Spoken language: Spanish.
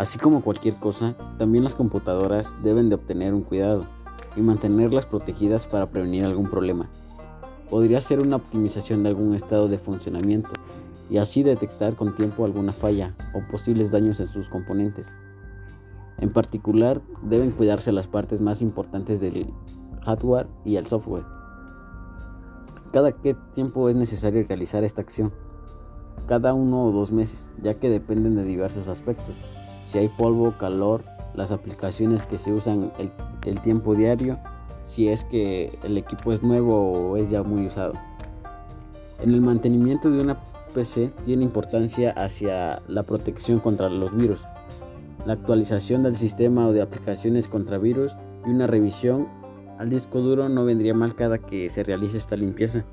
Así como cualquier cosa, también las computadoras deben de obtener un cuidado y mantenerlas protegidas para prevenir algún problema. Podría ser una optimización de algún estado de funcionamiento y así detectar con tiempo alguna falla o posibles daños en sus componentes. En particular, deben cuidarse las partes más importantes del hardware y el software. Cada qué tiempo es necesario realizar esta acción. Cada uno o dos meses, ya que dependen de diversos aspectos. Si hay polvo, calor, las aplicaciones que se usan, el, el tiempo diario, si es que el equipo es nuevo o es ya muy usado. En el mantenimiento de una PC tiene importancia hacia la protección contra los virus, la actualización del sistema o de aplicaciones contra virus y una revisión al disco duro no vendría mal cada que se realice esta limpieza.